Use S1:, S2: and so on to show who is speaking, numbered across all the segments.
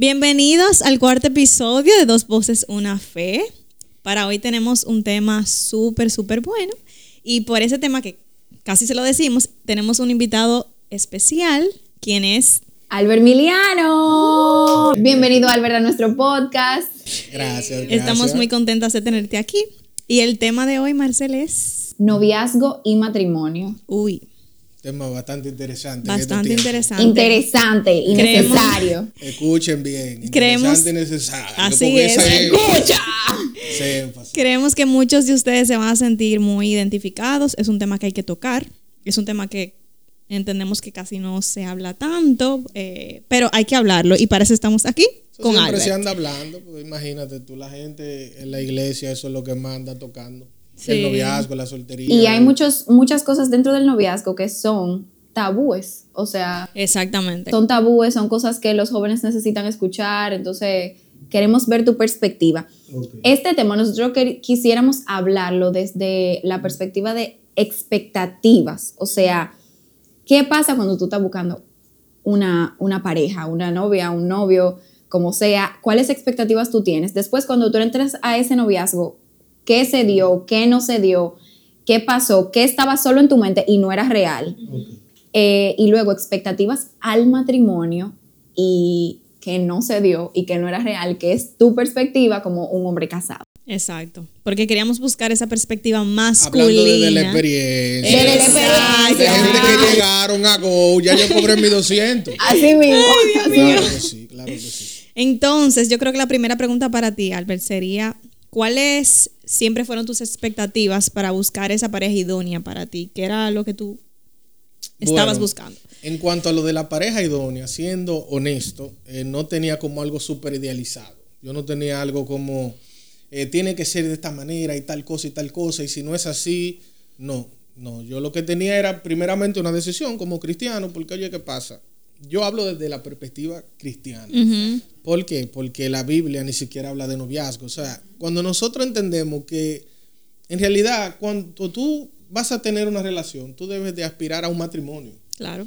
S1: Bienvenidos al cuarto episodio de Dos Voces, Una Fe. Para hoy tenemos un tema súper, súper bueno. Y por ese tema que casi se lo decimos, tenemos un invitado especial, quien es
S2: Albert Miliano. Bienvenido, Albert, a nuestro podcast.
S3: Gracias, gracias.
S1: Estamos muy contentas de tenerte aquí. Y el tema de hoy, Marcel, es...
S2: Noviazgo y matrimonio.
S1: Uy,
S3: Tema bastante interesante.
S1: bastante interesante.
S2: Interesante y
S1: Creemos-
S2: necesario.
S3: Escuchen bien.
S1: Creemos-
S3: Interesante y necesario.
S1: Así es.
S2: ¡Escucha!
S1: Creemos que muchos de ustedes se van a sentir muy identificados. Es un tema que hay que tocar. Es un tema que entendemos que casi no se habla tanto, eh, pero hay que hablarlo y para eso estamos aquí
S3: Eso
S1: con
S3: siempre se anda hablando. Pues imagínate tú, la gente en la iglesia, eso es lo que manda tocando.
S1: Sí.
S3: El noviazgo, la soltería.
S2: Y hay muchos, muchas cosas dentro del noviazgo que son tabúes. O sea,
S1: Exactamente.
S2: son tabúes, son cosas que los jóvenes necesitan escuchar. Entonces, queremos ver tu perspectiva. Este tema nosotros que- quisiéramos hablarlo desde la perspectiva de expectativas. O sea, ¿qué pasa cuando tú estás buscando una, una pareja, una novia, un novio, como sea? ¿Cuáles expectativas tú tienes? Después, cuando tú entras a ese noviazgo, ¿qué se dio? ¿Qué no se dio? ¿Qué pasó? ¿Qué estaba solo en tu mente y no era real? Eh, y luego expectativas al matrimonio y que no se dio y que no era real, que es tu perspectiva como un hombre casado.
S1: Exacto. Porque queríamos buscar esa perspectiva masculina.
S3: Hablando desde la experiencia.
S2: Desde la
S3: De
S2: experiencia.
S3: gente que llegaron a Go, ya yo cobré mis 200.
S2: Así mismo.
S3: Claro que sí, claro que sí.
S1: Entonces, yo creo que la primera pregunta para ti, Albert, sería, ¿cuáles siempre fueron tus expectativas para buscar esa pareja idónea para ti? ¿Qué era lo que tú estabas
S3: Bueno,
S1: buscando?
S3: En cuanto a lo de la pareja idónea, siendo honesto, eh, no tenía como algo súper idealizado. Yo no tenía algo como, eh, tiene que ser de esta manera y tal cosa y tal cosa, y si no es así, no, no. Yo lo que tenía era primeramente una decisión como cristiano, porque oye, ¿qué pasa? Yo hablo desde la perspectiva cristiana.
S1: Ujú.
S3: ¿Por qué? Porque la Biblia ni siquiera habla de noviazgo. O sea, cuando nosotros entendemos que en realidad cuando tú vas a tener una relación, tú debes de aspirar a un matrimonio.
S1: Claro.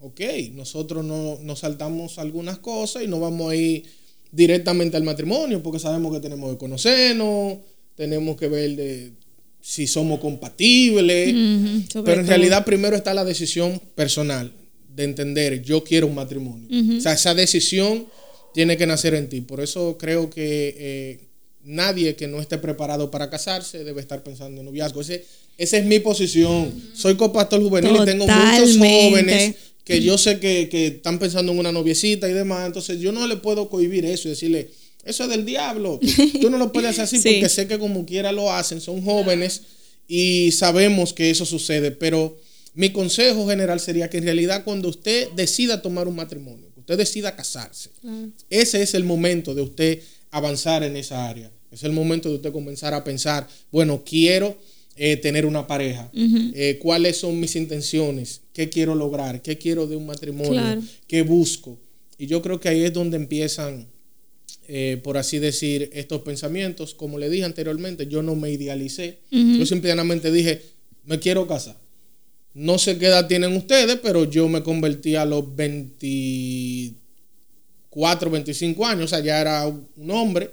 S3: Ok, nosotros no nos saltamos algunas cosas y no vamos a ir directamente al matrimonio porque sabemos que tenemos que conocernos, tenemos que ver de si somos compatibles. Pero en realidad primero está la decisión personal de entender, yo quiero un matrimonio. O sea, esa decisión tiene que nacer en ti. Por eso creo que eh, nadie que no esté preparado para casarse debe estar pensando en noviazgo. Ese, esa es mi posición. Soy copastor juvenil y tengo muchos
S1: Totalmente.
S3: jóvenes que yo sé que, que están pensando en una noviecita y demás. Entonces yo no le puedo cohibir eso y decirle, eso es del diablo. Tú no lo puedes hacer así
S1: Sí.
S3: porque sé que como quiera lo hacen, son jóvenes y sabemos que eso sucede, pero mi consejo general sería que en realidad cuando usted decida tomar un matrimonio, que usted decida casarse, ese es el momento de usted avanzar en esa área. Es el momento de usted comenzar a pensar, bueno, quiero eh, tener una pareja, Eh, cuáles son mis intenciones, qué quiero lograr, qué quiero de un matrimonio,
S1: Claro.
S3: qué busco. Y yo creo que ahí es donde empiezan eh, por así decir, estos pensamientos. Como le dije anteriormente, yo no me idealicé. Yo simplemente dije, me quiero casar. No sé qué edad tienen ustedes, pero yo me convertí a los 24, 25 años. O sea, ya era un hombre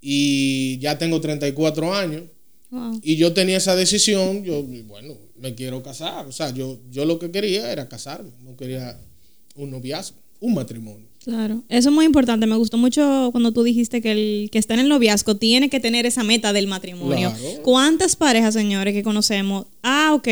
S3: y ya tengo 34 años.
S1: Wow.
S3: Y yo tenía esa decisión, yo, bueno, me quiero casar. O sea, yo, yo lo que quería era casarme, no quería un noviazgo, un matrimonio.
S1: Claro, eso es muy importante. Me gustó mucho cuando tú dijiste que el que está en el noviazgo tiene que tener esa meta del matrimonio.
S3: Claro.
S1: ¿Cuántas parejas, señores, que conocemos? Ah, ok,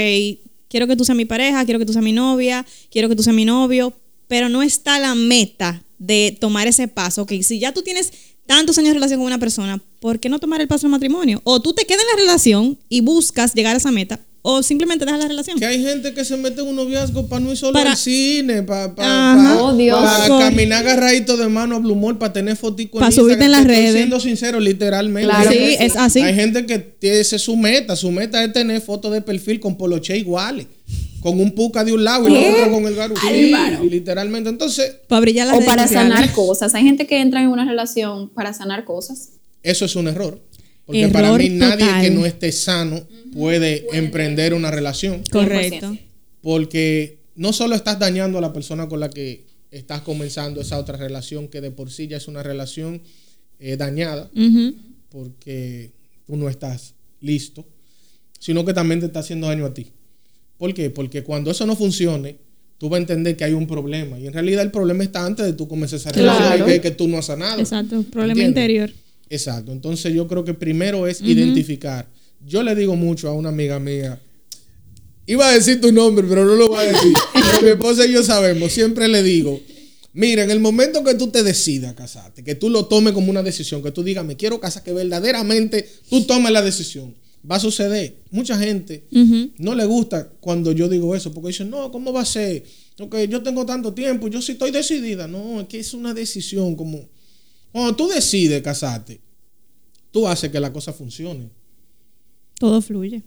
S1: quiero que tú seas mi pareja, quiero que tú seas mi novia, quiero que tú seas mi novio, pero no está la meta de tomar ese paso. Ok, si ya tú tienes tantos años de relación con una persona, ¿por qué no tomar el paso del matrimonio? O tú te quedas en la relación y buscas llegar a esa meta, o simplemente dejas la relación.
S3: Que hay gente que se mete en un noviazgo para no ir solo
S1: Para-
S3: al cine, para
S1: Ajá.
S2: Oh, Dios.
S3: caminar agarradito de mano a Blumor, para tener fotico
S1: Pa' subirte en las
S3: estoy
S1: redes.
S3: siendo sincero, literalmente.
S2: Claro
S1: sí, es así.
S3: Hay gente que tiene su meta. Su meta es tener fotos de perfil con poloche iguales. Con un puca de un lado y
S2: ¿Qué?
S3: el otro con el garu. Sí, literalmente. Entonces,
S1: Para brillar las
S2: O
S1: redes
S2: para sanar cosas. Hay gente que entra en una relación para sanar cosas.
S3: eso es un error. Porque
S1: Error
S3: para mí nadie
S1: total.
S3: que no esté sano puede emprender una relación.
S1: Correcto.
S2: 100%.
S3: Porque no solo estás dañando a la persona con la que estás comenzando esa otra relación que de por sí ya es una relación eh, dañada porque tú no estás listo, sino que también te está haciendo daño a ti. ¿Por qué? Porque cuando eso no funcione, tú vas a entender que hay un problema. Y en realidad el problema está antes de tú comenzar esa
S2: Claro.
S3: relación y que, que tú no has sanado.
S1: Exacto, problema
S3: ¿Entiendes?
S1: interior.
S3: Exacto. Entonces yo creo que primero es identificar. Yo le digo mucho a una amiga mía. Iba a decir tu nombre, pero no lo voy a decir. Pero mi esposa y yo sabemos. Siempre le digo. Mira, en el momento que tú te decidas casarte, que tú lo tomes como una decisión, que tú digas, me quiero casar, que verdaderamente tú tomes la decisión, va a suceder. Mucha gente no le gusta cuando yo digo eso, porque dicen, no, ¿cómo va a ser? Ok, yo tengo tanto tiempo, yo sí estoy decidida. No, es que es una decisión como... Cuando tú decides casarte, tú haces que la cosa funcione.
S1: Todo fluye.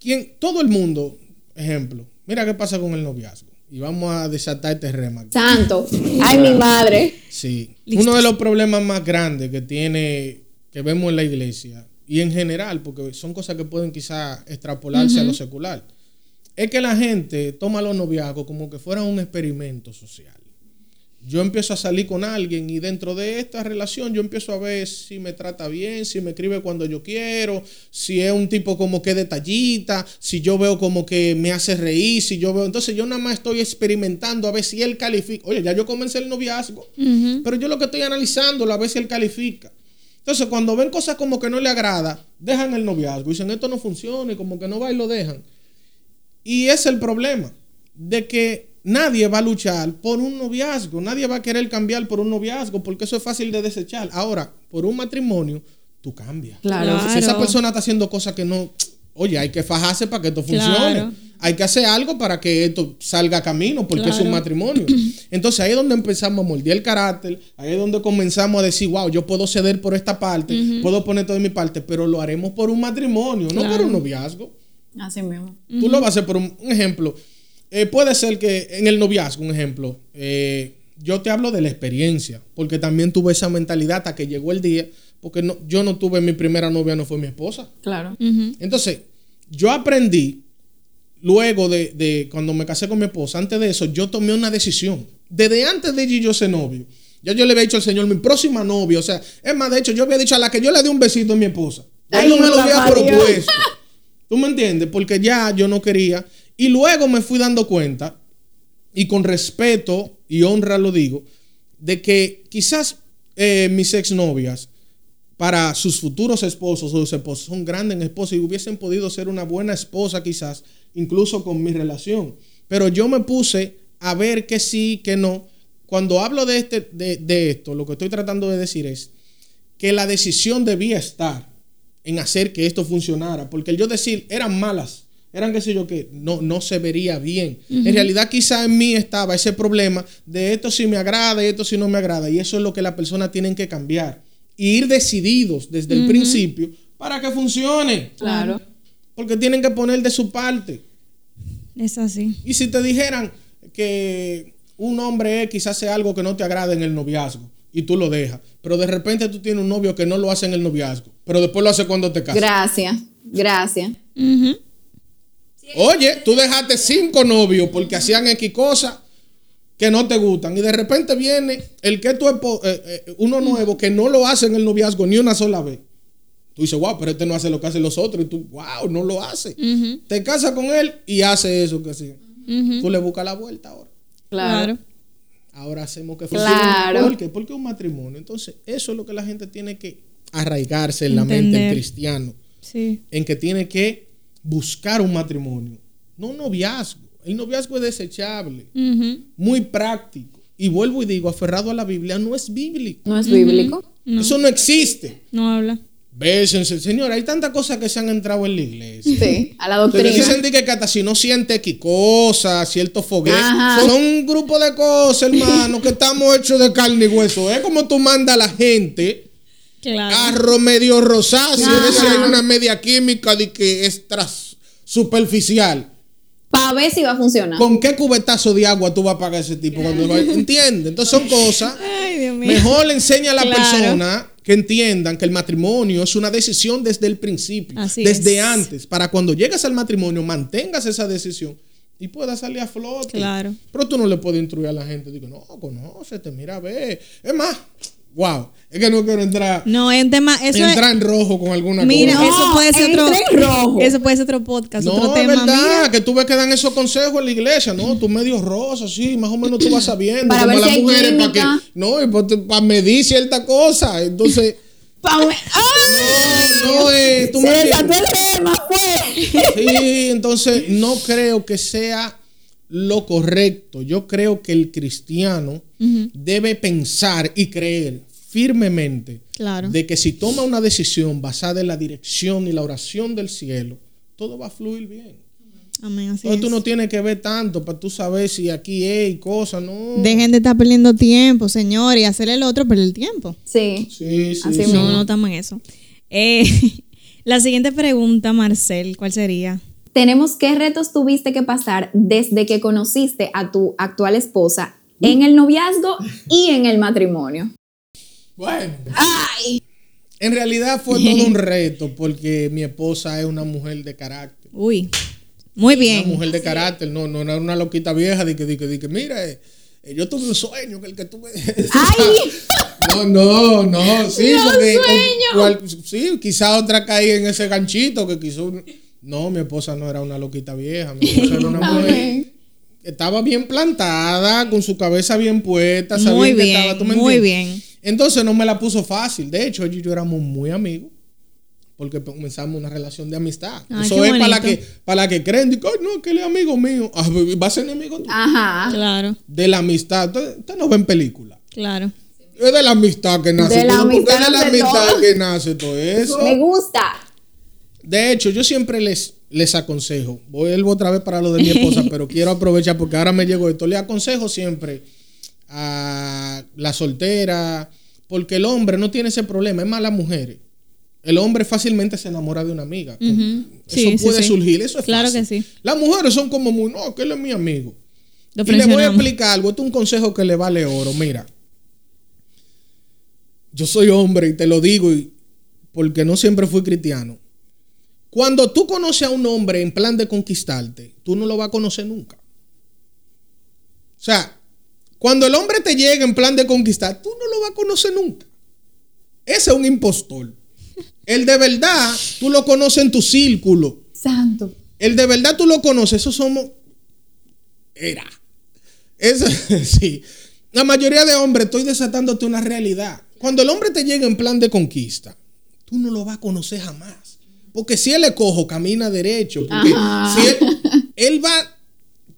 S3: ¿Quién? Todo el mundo, ejemplo, mira qué pasa con el noviazgo. Y vamos a desatar este rema.
S2: Santo. Ay, mi madre.
S3: Sí.
S1: Listos.
S3: Uno de los problemas más grandes que tiene, que vemos en la iglesia, y en general, porque son cosas que pueden quizás extrapolarse a lo secular, es que la gente toma los noviazgos como que fuera un experimento social. Yo empiezo a salir con alguien y dentro de esta relación yo empiezo a ver si me trata bien, si me escribe cuando yo quiero, si es un tipo como que detallita, si yo veo como que me hace reír, si yo veo... Entonces yo nada más estoy experimentando a ver si él califica. Oye, ya yo comencé el noviazgo, pero yo lo que estoy analizando a ver si él califica. Entonces cuando ven cosas como que no le agrada, dejan el noviazgo, dicen esto no funciona y como que no va y lo dejan. Y ese es el problema, de que nadie va a luchar por un noviazgo, nadie va a querer cambiar por un noviazgo, porque eso es fácil de desechar. Ahora, por un matrimonio, tú cambias.
S2: Claro.
S3: Si esa persona está haciendo cosas que no, oye, hay que fajarse para que esto funcione.
S1: Claro.
S3: Hay que hacer algo para que esto salga a camino, porque es un matrimonio. Entonces ahí es donde empezamos a moldear el carácter, ahí es donde comenzamos a decir, wow, yo puedo ceder por esta parte, puedo poner todo de mi parte, pero lo haremos por un matrimonio, no por un noviazgo.
S2: Así mismo.
S3: Tú lo vas a hacer por un, un ejemplo. Eh, puede ser que en el noviazgo, un ejemplo, eh, yo te hablo de la experiencia, porque también tuve esa mentalidad hasta que llegó el día, porque no, yo no tuve mi primera novia, no fue mi esposa.
S2: Claro.
S3: Entonces, yo aprendí, luego de, de cuando me casé con mi esposa, antes de eso, yo tomé una decisión. Desde antes de yo ser novio, ya yo le había dicho al Señor, mi próxima novia, o sea, es más, de hecho, yo había dicho a la que yo le di un besito a mi esposa. Yo me lo había propuesto. ¿Tú me entiendes? Porque ya yo no quería. Y luego me fui dando cuenta, y con respeto y honra lo digo, de que quizás eh, mis exnovias, para sus futuros esposos o sus esposos, son grandes esposos y hubiesen podido ser una buena esposa quizás, incluso con mi relación. Pero yo me puse a ver que sí, que no. Cuando hablo de, este, de, de esto, lo que estoy tratando de decir es que la decisión debía estar en hacer que esto funcionara, porque yo decir eran malas, eran qué sé yo que no, no se vería bien. En realidad quizá en mí estaba ese problema de esto sí me agrada y esto sí no me agrada, y eso es lo que las personas tienen que cambiar y ir decididos desde el principio para que funcione,
S2: Claro.
S3: porque tienen que poner de su parte.
S1: Es así.
S3: Y si te dijeran que un hombre X hace algo que no te agrada en el noviazgo y tú lo dejas, pero de repente tú tienes un novio que no lo hace en el noviazgo, pero después lo hace cuando te casas.
S2: Gracias. Gracias.
S1: Ujú.
S3: Oye, tú dejaste cinco novios porque hacían X cosas que no te gustan y de repente viene el que tu espo- eh, eh, uno nuevo que no lo hace en el noviazgo ni una sola vez. Tú dices, wow, pero este no hace lo que hacen los otros y tú, wow, no lo hace. Te casas con él y hace eso que hacía. Tú le buscas la vuelta ahora.
S2: Claro.
S3: Ahora hacemos que
S2: Claro.
S3: ¿Por qué? Porque es un matrimonio. Entonces, eso es lo que la gente tiene que arraigarse en la mente del cristiano.
S1: Sí.
S3: En que tiene que buscar un matrimonio. No un noviazgo. El noviazgo es desechable, muy práctico. Y vuelvo y digo, aferrado a la Biblia, no es bíblico.
S2: No es bíblico.
S3: Eso no existe.
S1: No habla.
S3: Bésense. Señor, hay tantas cosas que se han entrado en la iglesia.
S2: Sí. A la doctrina.
S3: dicen de que hasta si no siente que cosas, cierto foguete. Son un grupo de cosas, hermano, que estamos hechos de carne y hueso. Es como tú mandas a la gente
S1: Claro.
S3: carro medio rosáceo, si hay una media química de que es tras superficial.
S2: Para ver si va a funcionar.
S3: ¿Con qué cubetazo de agua tú vas a pagar ese tipo cuando lo ¿Entiendes? Entonces son cosas.
S1: Ay, Dios mío.
S3: Mejor le enseña a la
S1: Claro.
S3: persona que entiendan que el matrimonio es una decisión desde el principio,
S1: Así
S3: desde
S1: es.
S3: antes, para cuando llegues al matrimonio mantengas esa decisión y pueda salir a flote.
S1: Claro.
S3: Pero tú no le puedes instruir a la gente. Digo, no, conócete, mira, ve. Es más, wow. Es que no quiero entrar,
S1: No, es un tema. Eso es,
S3: entrar en rojo con alguna
S1: mira,
S3: cosa.
S2: No,
S1: eso puede ser otro.
S2: en rojo.
S1: Eso puede ser otro podcast,
S3: No,
S1: otro
S3: es
S1: tema.
S3: verdad,
S1: Mira,
S3: que tú ves que dan esos consejos en la iglesia, ¿no? Tú medio rosa, sí, más o menos tú vas sabiendo.
S2: Para
S3: como
S2: ver
S3: las
S2: si hay
S3: mujeres, para que, no, y para medir cierta cosa. Entonces, no, no, eh, tú
S2: Se
S3: me
S2: desató el fue.
S3: Sí, entonces no creo que sea lo correcto. Yo creo que el cristiano debe pensar y creer firmemente
S1: Claro.
S3: de que si toma una decisión basada en la dirección y la oración del cielo, todo va a fluir bien.
S1: Amén, así
S3: Entonces tú
S1: es.
S3: no tienes que ver tanto para tú saber si aquí hay cosas, no.
S1: Dejen de estar perdiendo tiempo, señor, y hacerle el otro perder el tiempo.
S2: Sí.
S3: Sí, sí,
S2: Así
S3: sí.
S2: mismo.
S1: No, no estamos en eso. Eh, la siguiente pregunta, Marcel, ¿cuál sería?
S2: Tenemos qué retos tuviste que pasar desde que conociste a tu actual esposa en el noviazgo y en el matrimonio.
S3: Bueno,
S2: ¡Ay!
S3: en realidad fue todo un reto porque mi esposa es una mujer de carácter.
S1: Uy, muy
S3: Una
S1: bien.
S3: mujer de carácter, no, no era una loquita vieja de que, de que, de que mira, eh, eh, yo tuve un sueño que el que tuve.
S2: ¡Ay!
S3: No, no, no, sí,
S2: No,
S3: porque
S2: sueño.
S3: cual- sí, quizá otra caía en ese ganchito que quiso. No, mi esposa no era una loquita vieja, mi esposa era una mujer que estaba bien plantada, con su cabeza bien puesta, sabía
S1: Muy
S3: que
S1: bien,
S3: estaba, ¿tú me
S1: muy bien.
S3: Entonces no me la puso fácil. De hecho, ella y yo éramos muy amigos. Porque comenzamos una relación de amistad.
S1: Ay,
S3: Eso es para la, que, para la que creen. Digo, "Ay, no, que él es amigo mío. Ah, va a ser enemigo tuyo.
S2: Ajá.
S1: Claro,
S3: De la amistad. Ustedes ustedes no ven películas.
S1: claro.
S3: Es de la amistad que nace
S2: De la
S3: todo.
S2: amistad
S3: es de la amistad
S2: todo.
S3: que nace todo eso.
S2: Me gusta.
S3: De hecho, yo siempre les, les aconsejo. Vuelvo otra vez para lo de mi esposa, pero quiero aprovechar porque ahora me llegó esto. Le aconsejo siempre a la soltera, porque el hombre no tiene ese problema, es más las mujeres. El hombre fácilmente se enamora de una amiga. Eso
S1: Sí,
S3: puede
S1: sí.
S3: surgir, eso es
S1: Claro
S3: fácil.
S1: que sí.
S3: Las mujeres son como muy, no, que él es mi amigo.
S1: Lo
S3: y le voy a explicar algo. Esto es un consejo que le vale oro. Mira, yo soy hombre y te lo digo y- porque no siempre fui cristiano. Cuando tú conoces a un hombre en plan de conquistarte, tú no lo vas a conocer nunca. O sea, cuando el hombre te llega en plan de conquistar, tú no lo vas a conocer nunca. Ese es un impostor. El de verdad, tú lo conoces en tu círculo.
S2: Santo.
S3: El de verdad tú lo conoces, esos somos. Era. Eso, sí. La mayoría de hombres, estoy desatándote una realidad. Cuando el hombre te llega en plan de conquista, tú no lo vas a conocer jamás. Porque si él le cojo, camina derecho. Porque si él, él va,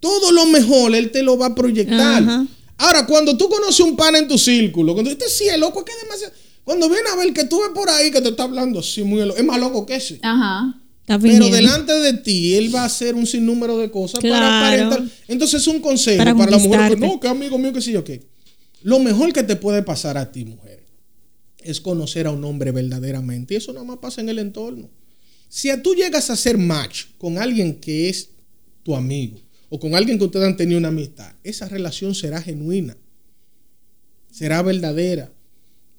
S3: todo lo mejor, él te lo va a proyectar.
S1: Ajá.
S3: Ahora, cuando tú conoces un pan en tu círculo, cuando este sí es loco, es que es demasiado. Cuando viene a ver que tú ves por ahí que te está hablando así, muy loco, es más loco que ese.
S2: Ajá.
S1: Está
S3: Pero delante de ti, él va a hacer un sinnúmero de cosas para
S1: Claro.
S3: aparentar. Entonces, es un consejo
S1: Para
S3: para, la mujer que no, que amigo mío, que sí yo qué. Lo mejor que te puede pasar a ti, mujer, es conocer a un hombre verdaderamente. Y eso nada más pasa en el entorno. Si a tú llegas a hacer match con alguien que es tu amigo o con alguien que ustedes han tenido una amistad, esa relación será genuina, será verdadera.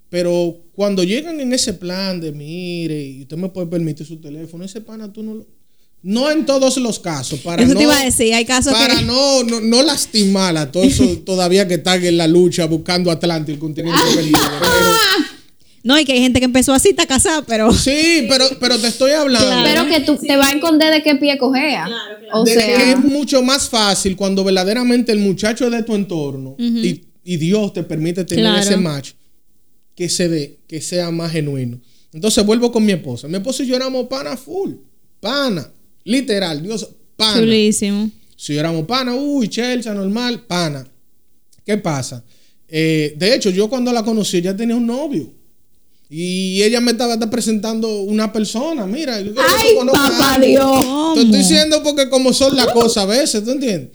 S3: Pero cuando llegan en ese plan de mire, y usted me puede permitir su teléfono, ese pana tú no lo. No en todos los casos, para
S1: Eso
S3: no,
S1: te iba a decir, hay casos
S3: para
S1: que.
S3: no, no, no lastimar a todos todavía que están en la lucha buscando Atlante, el continente perdido. Pero-
S1: No, y que hay gente que empezó así, está casada, pero.
S3: sí, pero, pero te estoy hablando.
S2: Pero que tú te vas a esconder de qué pie cojea. O
S3: de que
S2: sea,
S3: es mucho más fácil cuando verdaderamente el muchacho es de tu entorno y, y Dios te permite tener
S1: Claro.
S3: ese match que se dé, que sea más genuino. Entonces vuelvo con mi esposa. Mi esposa y yo éramos pana full. Pana. Literal. Dios, pana.
S1: Chulísimo.
S3: Si éramos pana, uy, chelcha, normal, pana. ¿Qué pasa? Eh, de hecho, yo cuando la conocí, ya tenía un novio. Y ella me estaba presentando una persona. Mira, yo
S2: ay, papá. Dios.
S3: Te estoy diciendo porque como son las cosas a veces, ¿tú entiendes?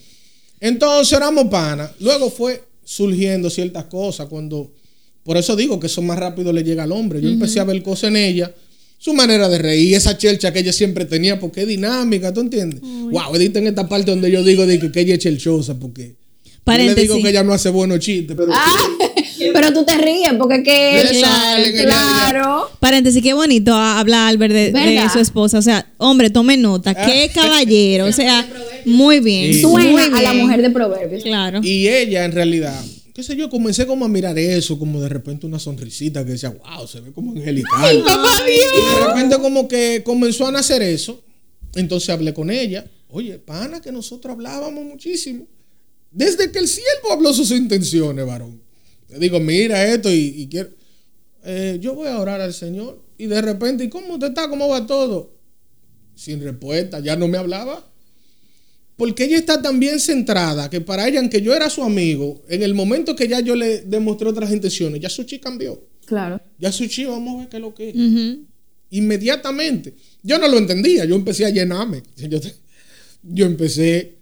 S3: Entonces éramos pana. Luego fue surgiendo ciertas cosas cuando... Por eso digo que eso más rápido le llega al hombre. Yo empecé a ver cosas en ella. Su manera de reír, esa chelcha que ella siempre tenía, porque es dinámica, ¿tú entiendes? Wow, edita en esta parte donde yo digo de que, ella es chelchosa, porque... Yo le
S1: Paréntesis.
S3: digo que ella no hace buenos chistes, pero...
S2: Ah, pero tú te ríes porque es que
S3: Le sale que
S2: claro.
S1: Paréntesis, qué bonito habla Albert de, de su esposa. O sea, hombre, tome nota. Qué
S3: Ah.
S1: caballero. O sea, Muy bien.
S3: Sí.
S1: Muy
S2: a la mujer de proverbios.
S1: Claro.
S3: Y ella, en realidad, qué sé yo, comencé como a mirar eso, como de repente una sonrisita que decía, wow, se ve como angelical. Y de repente como que comenzó a nacer eso. Entonces hablé con ella. Oye, pana, que nosotros hablábamos muchísimo. Desde que el siervo habló sus intenciones, varón. Digo, mira esto y, y quiero... eh, yo voy a orar al Señor. Y de repente, ¿y cómo usted está? ¿Cómo va todo? Sin respuesta, ya no me hablaba. Porque ella está tan bien centrada que para ella, aunque yo era su amigo, en el momento que ya yo le demostré otras intenciones, ya su chi cambió.
S2: Claro.
S3: Ya su chi, vamos a ver qué es lo que es. Inmediatamente. Yo no lo entendía, yo empecé a llenarme. Yo, yo empecé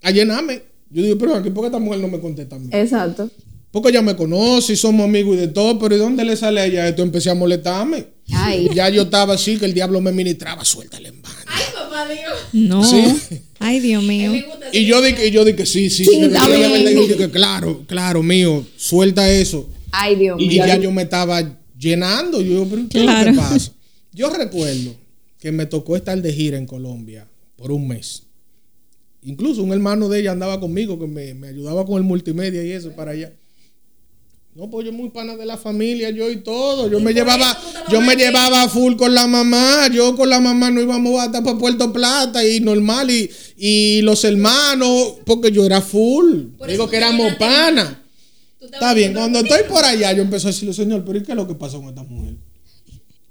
S3: a llenarme. Yo digo, pero aquí, ¿por qué esta mujer no me contesta a mí?
S2: Exacto.
S3: Porque ella me conoce y somos amigos y de todo, pero ¿y dónde le sale a ella esto? Empecé a molestarme.
S2: Ay.
S3: Ya yo estaba así, que el diablo me ministraba, suéltale en banda.
S1: No.
S3: Sí.
S1: Ay, Dios mío.
S3: Y yo dije, y yo dije, sí, sí,
S2: Sí.
S3: Y claro, claro, mío, suelta eso.
S2: Ay, Dios
S3: Y
S2: mío.
S3: ya yo me estaba llenando. Yo digo, pero ¿qué es lo
S1: Claro.
S3: que pasa? Yo recuerdo que me tocó estar de gira en Colombia por un mes. Incluso un hermano de ella andaba conmigo que me, me ayudaba con el multimedia y eso para allá. No, pues yo muy pana de la familia, yo y todo. Yo me llevaba, yo me llevaba full con la mamá. Yo con la mamá no íbamos hasta para Puerto Plata y normal. Y, y los hermanos, porque yo era full. Digo que éramos panas. Está bien, cuando estoy por allá, yo empecé a decirle, Señor, pero ¿y qué es lo que pasa con esta mujer?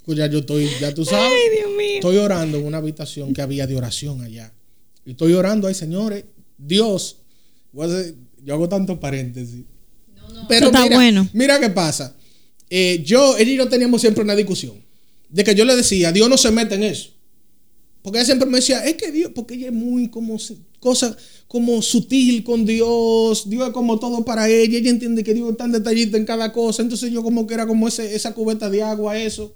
S3: Pues ya yo estoy, ya tú sabes.
S1: Ay, Dios mío.
S3: Estoy orando en una habitación que había de oración allá. Y estoy orando, ay señores, Dios. voy a hacer- yo hago tantos paréntesis. Pero
S1: está
S3: mira,
S1: bueno.
S3: mira qué pasa. Eh, yo, ella y yo teníamos siempre una discusión. De que yo le decía, Dios no se mete en eso. Porque ella siempre me decía, es que Dios, porque ella es muy como cosa como sutil con Dios, Dios es como todo para ella, ella entiende que Dios es tan detallista en cada cosa, entonces yo como que era como ese, esa cubeta de agua, eso.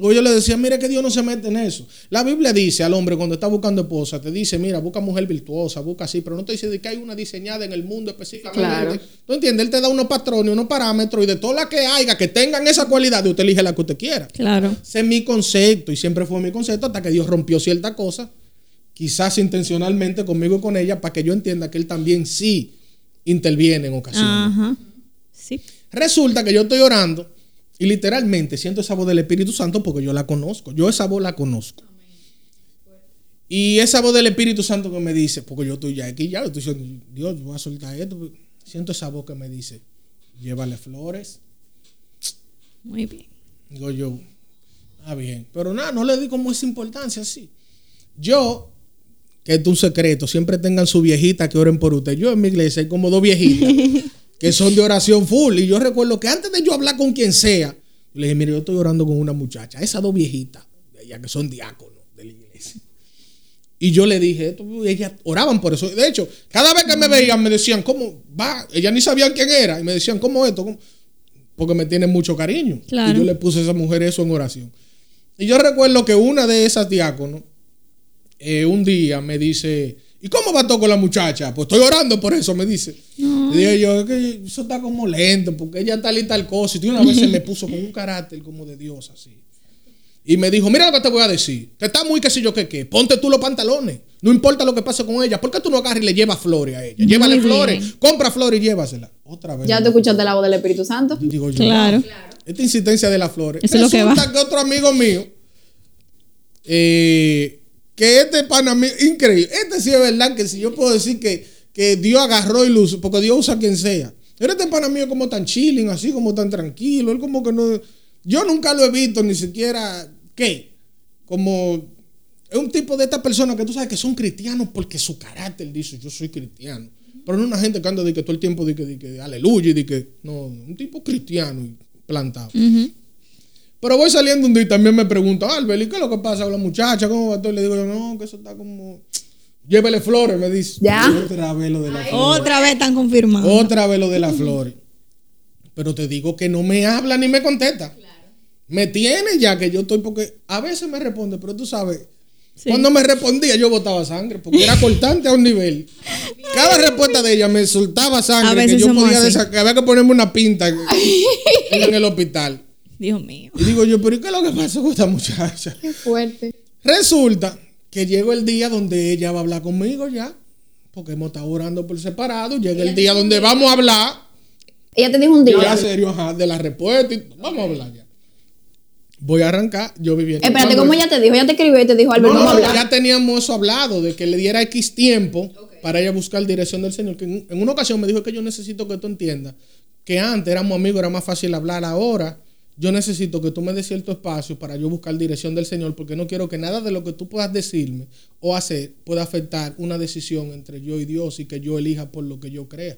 S3: O yo le decía, mira que Dios no se mete en eso. La Biblia dice al hombre cuando está buscando esposa, te dice, mira, busca mujer virtuosa, busca así, pero no te dice de que hay una diseñada en el mundo específicamente.
S2: Claro.
S3: ¿Tú entiendes? Él te da unos patrones, unos parámetros y de todas las que haya que tengan esa cualidad, usted elige la que usted quiera.
S1: Claro.
S3: Ese es mi concepto y siempre fue mi concepto hasta que Dios rompió cierta cosa, quizás intencionalmente conmigo y con ella, para que yo entienda que Él también sí interviene en ocasiones.
S1: Ajá. Sí.
S3: Resulta que yo estoy orando y literalmente siento esa voz del Espíritu Santo porque yo la conozco. Yo esa voz la conozco. Y esa voz del Espíritu Santo que me dice, porque yo estoy ya aquí, ya estoy diciendo, Dios, voy a soltar esto. Siento esa voz que me dice, llévale flores.
S1: Muy bien.
S3: Digo yo, ah, bien. Pero nada, no le di como esa importancia así. Yo, que es un secreto, siempre tengan su viejita que oren por usted. Yo en mi iglesia hay como dos viejitas que son de oración full. Y yo recuerdo que antes de yo hablar con quien sea, le dije, mire, yo estoy orando con una muchacha, esas dos viejitas, ya que son diáconos de la iglesia. Y yo le dije ellas oraban por eso. De hecho, cada vez que me veían me decían, ¿cómo va? Ellas ni sabían quién era. Y me decían, ¿cómo esto? ¿Cómo? Porque me tienen mucho cariño.
S1: Claro.
S3: Y yo le puse a esa mujer eso en oración. Y yo recuerdo que una de esas diáconos, eh, un día me dice, ¿y cómo va todo con la muchacha? Pues estoy orando por eso, me dice. Y dije yo, es que eso está como lento, porque ella tal y tal cosa. Y una vez se me puso con un carácter como de Dios así. Y me dijo, mira lo que te voy a decir. Que está muy que si yo que qué. Ponte tú los pantalones. No importa lo que pase con ella. ¿Por qué tú no agarras y le llevas flores a ella? Llévale
S1: Muy
S3: flores.
S1: bien.
S3: Compra flores y llévasela. Otra vez.
S2: Ya te escuchaste la voz del Espíritu Santo.
S3: Digo yo,
S1: Claro.
S3: esta insistencia de las flores.
S1: Eso es lo que va.
S3: que otro amigo mío, eh, que este pana mío, increíble. Este sí es verdad que si yo puedo decir que, que Dios agarró y usó, porque Dios usa a quien sea. Pero este pana mío como tan chilling, así como tan tranquilo. Él como que no. Yo nunca lo he visto ni siquiera. ¿Qué? Como. Es un tipo de esta persona que tú sabes que son cristianos porque su carácter dice yo soy cristiano. Pero no una gente que anda de que todo el tiempo de que, de que aleluya de que. No, un tipo cristiano y plantado.
S1: Ujú.
S3: Pero voy saliendo un día y también me pregunta, Albert, ¿y qué es lo que pasa con la muchacha? ¿Cómo va todo? Y le digo yo, no, que eso está como. Llévele flores, me dice.
S2: Ya.
S3: Otra vez lo de las flores.
S1: Otra vez están confirmados.
S3: Otra vez lo de las flores. Pero te digo que no me habla ni me contesta. Me tiene ya que yo estoy, porque a veces me responde, pero tú sabes,
S1: Sí.
S3: cuando me respondía yo botaba sangre, porque era cortante a un nivel. Cada respuesta de ella me soltaba
S1: A
S3: sangre, que yo podía
S1: así.
S3: desa- que había que ponerme una pinta en el hospital.
S1: Dios mío.
S3: Y digo yo, pero ¿y qué es lo que pasa con esta muchacha?
S2: Qué fuerte.
S3: Resulta que llegó el día donde ella va a hablar conmigo ya, porque hemos estado orando por separado. Llega el día donde vamos a hablar,
S2: Ella te dijo un día.
S3: ya serio, ajá, de la respuesta. y vamos a hablar ya. Voy a arrancar, yo viví aquí.
S2: Espérate, ¿cómo ella te dijo? Ella te escribió y te dijo, Albert,
S3: no,
S2: vamos a
S3: no,
S2: hablar.
S3: ya teníamos eso hablado, de que le diera X tiempo para ella buscar dirección del Señor. Que en, en una ocasión me dijo que yo necesito que tú entiendas que antes éramos amigos, era más fácil hablar. Ahora yo necesito que tú me des cierto espacio para yo buscar dirección del Señor, porque no quiero que nada de lo que tú puedas decirme o hacer pueda afectar una decisión entre yo y Dios y que yo elija por lo que yo crea.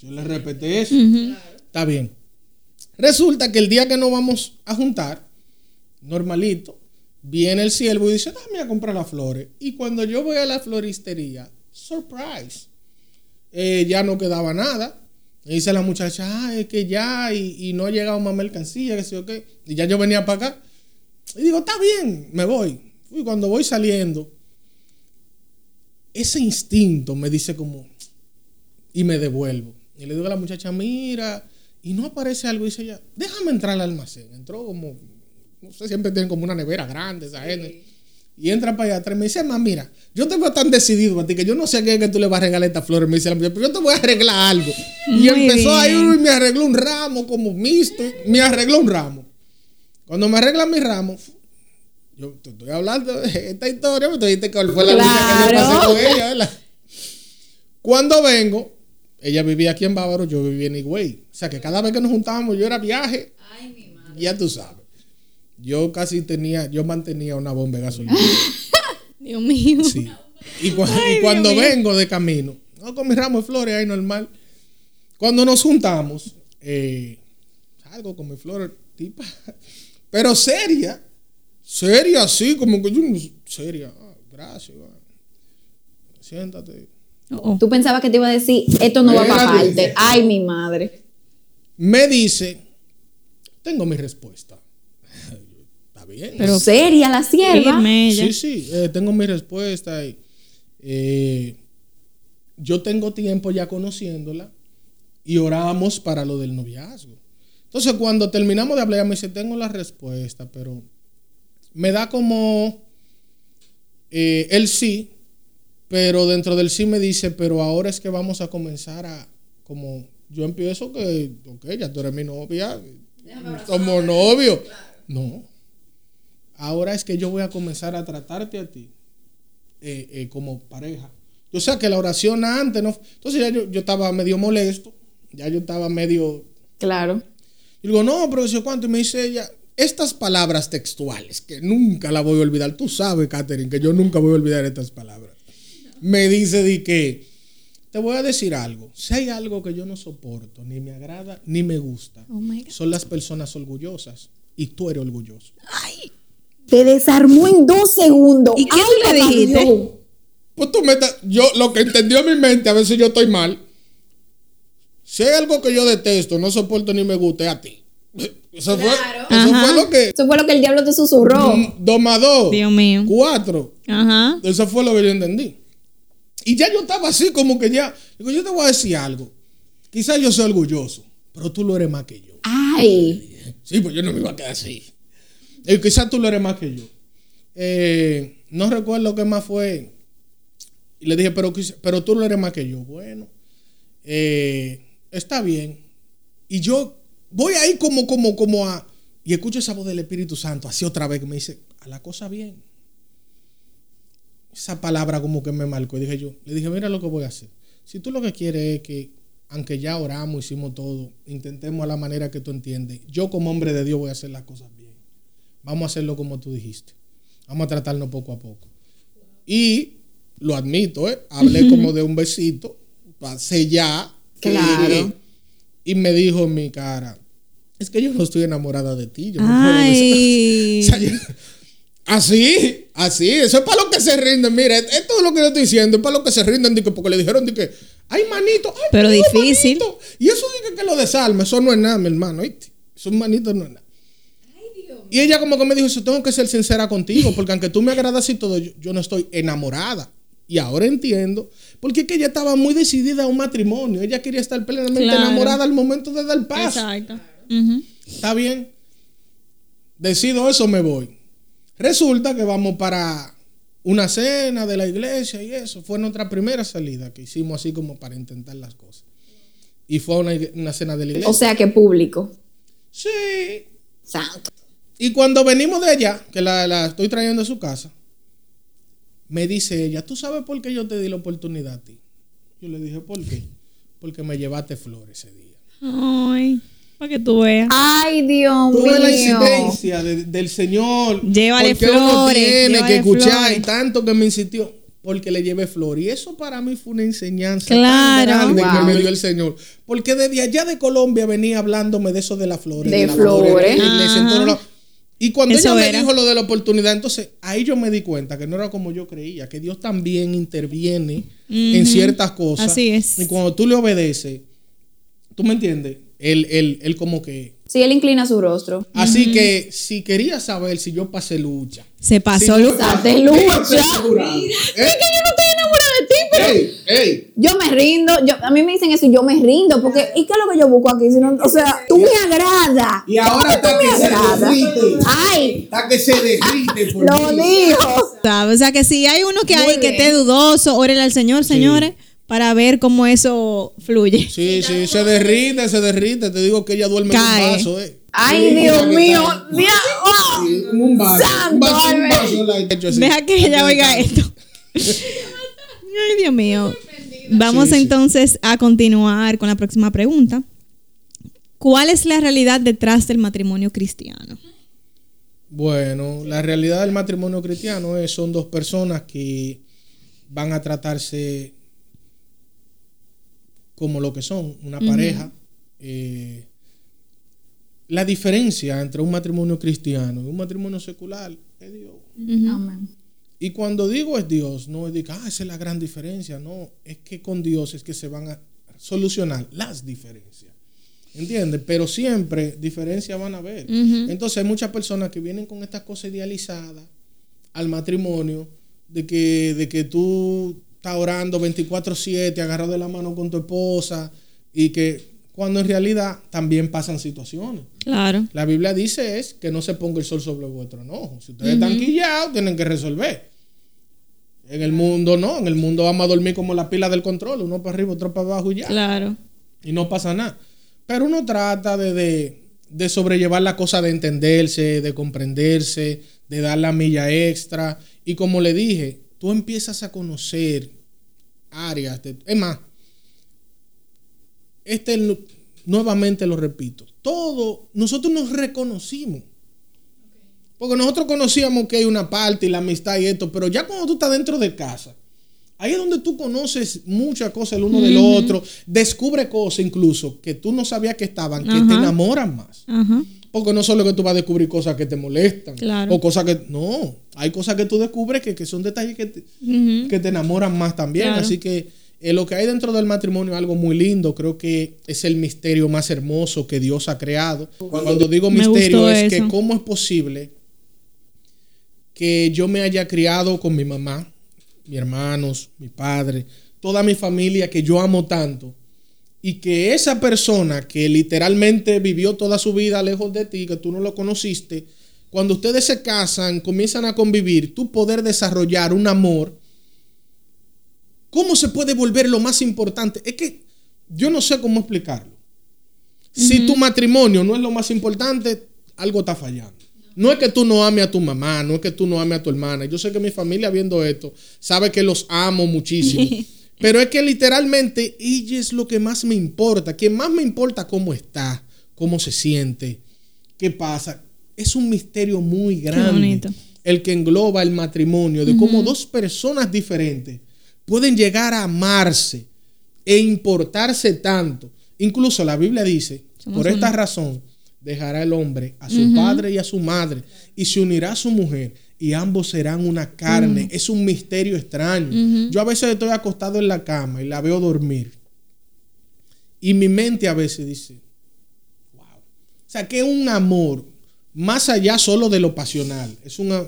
S3: Yo le respeté eso. Está bien. Resulta que el día que nos vamos a juntar, normalito, viene el siervo y dice, dame a comprar las flores. Y cuando yo voy a la floristería, surprise, eh, ya no quedaba nada. Y dice la muchacha, ah, es que ya, y, y no ha llegado más mercancía, que sé yo qué. Y ya yo venía para acá. Y digo, está bien, me voy. Y cuando voy saliendo, ese instinto me dice como, y me devuelvo. Y le digo a la muchacha, mira, y no aparece algo. Y dice ella, déjame entrar al almacén. Entró como, no sé, siempre tienen como una nevera grande esa gente. Y entra para allá atrás y me dice, ma, mira, yo te veo tan decidido a ti que yo no sé a qué es que tú le vas a regalar estas flores. Me dice la pero yo te voy a arreglar algo. y
S1: Muy
S3: empezó a ir
S1: bien.
S3: y me arregló un ramo como mixto. Me arregló un ramo. Cuando me arregla mi ramo, yo te estoy hablando de esta historia, pero tú dijiste cuál fue la lucha que yo pasé con ella, ¿verdad? Cuando vengo, ella vivía aquí en Bávaro, yo vivía en Higüey. O sea que cada vez que nos juntábamos, yo era viaje. Ya tú sabes. Yo casi tenía, yo mantenía una bomba de gasolina.
S1: Dios mío.
S3: Sí. Y, cua- y cuando vengo de camino, no con mi ramo de flores ahí normal. Cuando nos juntamos, eh, salgo con mi flores, tipa, pero seria, seria así, como que yo no seria. Ah, gracias, va. siéntate.
S1: Oh, oh.
S2: Tú pensabas que te iba a decir, esto no va para
S3: Espérate.
S2: parte. Ay, mi madre.
S3: Me dice, tengo mi respuesta. Está bien.
S2: Pero seria la sierva.
S3: Sí, sí, eh, tengo mi respuesta. Y, eh, yo tengo tiempo ya conociéndola y oramos para lo del noviazgo. Entonces, cuando terminamos de hablar, ella me dice, tengo la respuesta, pero me da como eh, el sí, pero dentro del sí me dice, pero ahora es que vamos a comenzar a, como yo empiezo que, ok, ya tú eres mi novia, somos novios. No, ahora es que yo voy a comenzar a tratarte a ti eh, eh, como pareja. Yo sé que la oración antes, ¿no? Entonces ya yo, yo estaba medio molesto, ya yo estaba medio...
S2: Claro.
S3: Y digo, no, pero yo cuánto. Y me dice ella, estas palabras textuales, que nunca la voy a olvidar. Tú sabes, Catherine, que yo nunca voy a olvidar estas palabras. Me dice de que, te voy a decir algo. Si hay algo que yo no soporto, ni me agrada, ni me gusta,
S1: Oh
S3: son las personas orgullosas. Y tú eres orgulloso.
S2: Te desarmó en dos segundos.
S1: ¿Y qué
S2: Ay,
S1: tú le dijiste?
S2: Dios.
S3: Pues tú me estás- yo lo que entendió mi mente, a veces yo estoy mal. Si hay algo que yo detesto, no soporto ni me guste a ti. Eso, fue, eso fue lo que.
S2: Eso fue lo que el diablo te susurró.
S3: Mm, dos.
S1: Dios mío.
S3: Cuatro.
S1: Ajá.
S3: Eso fue lo que yo entendí. Y ya yo estaba así como que ya. Digo, yo te voy a decir algo. Quizás yo soy orgulloso, pero tú lo eres más que yo.
S2: Ay.
S3: Sí, pues yo no me iba a quedar así. Y quizás tú lo eres más que yo. Eh, no recuerdo qué más fue. Y le dije, pero, pero tú lo eres más que yo. Bueno, eh, está bien. Y yo voy ahí como, como, como a... Y escucho esa voz del Espíritu Santo, así otra vez, que me dice, a la cosa bien. Esa palabra como que me marcó. Y dije yo, le dije, mira lo que voy a hacer. Si tú lo que quieres es que, aunque ya oramos, hicimos todo, intentemos a la manera que tú entiendes. Yo como hombre de Dios voy a hacer las cosas bien. Vamos a hacerlo como tú dijiste. Vamos a tratarnos poco a poco. Y lo admito, ¿eh? hablé como de un besito, pasé ya.
S2: Claro.
S3: Y, y me dijo en mi cara, es que yo no estoy enamorada de ti. Yo no puedo besar".
S1: Ay.
S3: O sea, yo- así, así, eso es para los que se rinden. Mire, esto es lo que yo estoy diciendo, es para los que se rinden, de que- porque le dijeron de que, ay, manito, ay,
S1: Pero difícil.
S3: manito". Y eso dice que lo desarma, eso no es nada, mi hermano, ¿oíste? Eso un manito no es nada. Y ella como que me dijo, eso tengo que ser sincera contigo, porque aunque tú me agradas y todo, yo, yo no estoy enamorada. Y ahora entiendo, porque es que ella estaba muy decidida a un matrimonio. Ella quería estar plenamente
S1: Claro.
S3: enamorada al momento de dar paso.
S1: Exacto.
S3: Está bien. Decido eso, me voy. Resulta que vamos para una cena de la iglesia y eso. Fue nuestra primera salida que hicimos así como para intentar las cosas. Y fue una, una cena de la iglesia.
S2: O sea que público.
S3: sí.
S2: Santo.
S3: Y cuando venimos de allá, que la, la estoy trayendo a su casa, me dice ella, ¿tú sabes por qué yo te di la oportunidad a ti? Yo le dije, ¿por qué? Porque me llevaste flores ese día.
S1: Ay, para que tú veas.
S2: Ay, Dios
S3: Tuve la
S2: mío.
S3: incidencia de- del Señor.
S1: Llévale
S3: porque uno
S1: flores,
S3: tiene
S1: llévale
S3: que escuchar
S1: flores.
S3: y tanto que me insistió. Porque le llevé flores. Y eso para mí fue una enseñanza
S1: Claro.
S3: tan grande que me dio el Señor. Porque desde allá de Colombia venía hablándome de eso de las flores.
S2: De
S3: las
S2: flores.
S3: de Y cuando
S1: Eso
S3: ella me dijo lo de la oportunidad, entonces ahí yo me di cuenta que no era como yo creía, que Dios también interviene en ciertas cosas.
S1: Así es.
S3: Y cuando tú le obedeces, ¿tú me entiendes? Él, él, él como que
S2: Sí, él inclina su rostro.
S3: Así que si quería saber si yo pasé lucha.
S1: Se pasó.
S3: si
S2: Pasé lucha.
S3: pasé. ¿Eh?
S2: Es que yo no estoy enamorada de ti, pero
S3: Ey,
S2: yo me rindo. Yo, a mí me dicen eso y yo me rindo. Porque, ¿y qué es lo que yo busco aquí? Si no- o sea, tú me agradas.
S3: Y ahora
S2: ¿Cómo
S3: está
S2: tú
S3: que se derrite.
S2: Ay,
S3: Está que se derrite por
S2: lo
S3: mí.
S2: dijo.
S1: O sea, que si hay uno que
S2: Muy
S1: hay que esté dudoso, órele al Señor, señores, para ver cómo eso fluye.
S3: Sí, sí, se derrite, se derrite. Te digo que ella duerme en un vaso, eh.
S2: Ay,
S3: Sí,
S2: Dios mío. Dios, oh.
S3: Sí, como un vaso.
S2: Santo,
S3: Un vaso, un vaso, la he hecho así.
S1: Deja que ella oiga esto. Ay, Dios mío. Vamos
S3: Sí, sí.
S1: entonces a continuar con la próxima pregunta. ¿Cuál es la realidad detrás del matrimonio cristiano?
S3: Bueno, la realidad del matrimonio cristiano es son dos personas que van a tratarse como lo que son, una pareja. Eh, la diferencia entre un matrimonio cristiano y un matrimonio secular es Dios.
S2: Amén.
S3: Y cuando digo es Dios, no es de que, ah, esa es la gran diferencia. No, es que con Dios es que se van a solucionar las diferencias. ¿Entiendes? Pero siempre diferencias van a haber. Entonces hay muchas personas que vienen con estas cosas idealizadas al matrimonio, de que, de que tú estás orando 24/7, agarrado de la mano con tu esposa, y que cuando en realidad también pasan situaciones.
S1: Claro.
S3: La Biblia dice es que no se ponga el sol sobre vuestro enojo. Si ustedes están quillados, tienen que resolver. En el mundo no, en el mundo vamos a dormir como la pila del control, uno para arriba, otro para abajo y ya.
S1: Claro.
S3: Y no pasa nada. Pero uno trata de, de, de sobrellevar la cosa de entenderse, de comprenderse, de dar la milla extra. Y como le dije, tú empiezas a conocer áreas. De, es más, este nu- nuevamente lo repito, todo, nosotros nos reconocimos. Porque nosotros conocíamos que hay una parte y la amistad y esto, pero ya cuando tú estás dentro de casa, ahí es donde tú conoces muchas cosas el uno del otro, descubre cosas incluso que tú no sabías que estaban, que te enamoran más.
S1: Ajá.
S3: Porque no solo que tú vas a descubrir cosas que te molestan,
S1: Claro.
S3: o cosas que, no, hay cosas que tú descubres que, que son detalles que te, que te enamoran más también.
S1: Claro.
S3: Así que eh, lo que hay dentro del matrimonio es algo muy lindo. Creo que es el misterio más hermoso que Dios ha creado. Cuando digo misterio es que cómo es posible que yo me haya criado con mi mamá, mis hermanos, mi padre, toda mi familia que yo amo tanto. Y que esa persona que literalmente vivió toda su vida lejos de ti, que tú no lo conociste, cuando ustedes se casan, comienzan a convivir, tú poder desarrollar un amor ¿Cómo se puede volver lo más importante? Es que yo no sé cómo explicarlo. Si tu matrimonio no es lo más importante, algo está fallando. No es que tú no ames a tu mamá, no es que tú no ames a tu hermana. Yo sé que mi familia viendo esto sabe que los amo muchísimo. Pero es que literalmente ella es lo que más me importa. Quien más me importa cómo está, cómo se siente, qué pasa. Es un misterio muy grande el que engloba el matrimonio, de cómo dos personas diferentes pueden llegar a amarse e importarse tanto. Incluso la Biblia dice,
S1: Somos
S3: por esta
S1: uno.
S3: razón dejará el hombre a su padre y a su madre y se unirá a su mujer y ambos serán una carne. Es un misterio extraño. Yo a veces estoy acostado en la cama y la veo dormir. Y mi mente a veces dice, wow. O sea, que es un amor más allá solo de lo pasional. Es una...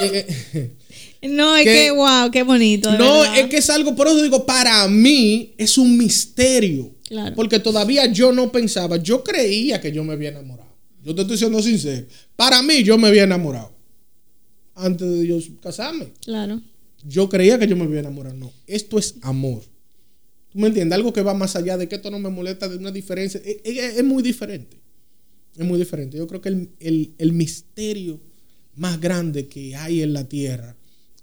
S1: No, es
S3: Que-
S1: que, wow, qué bonito.
S3: no,
S1: verdad.
S3: es que es algo, por eso digo, para mí es un misterio.
S1: Claro.
S3: Porque todavía yo no pensaba, yo creía que yo me había enamorado. Yo te estoy siendo sincero. Para mí yo me había enamorado. antes de yo casarme.
S1: Claro.
S3: Yo creía que yo me iba a enamorar. No, esto es amor. ¿Tú me entiendes? Algo que va más allá de que esto no me molesta de una diferencia. Es, es- es muy diferente. Es muy diferente. Yo creo que el, el- el misterio más grande que hay en la tierra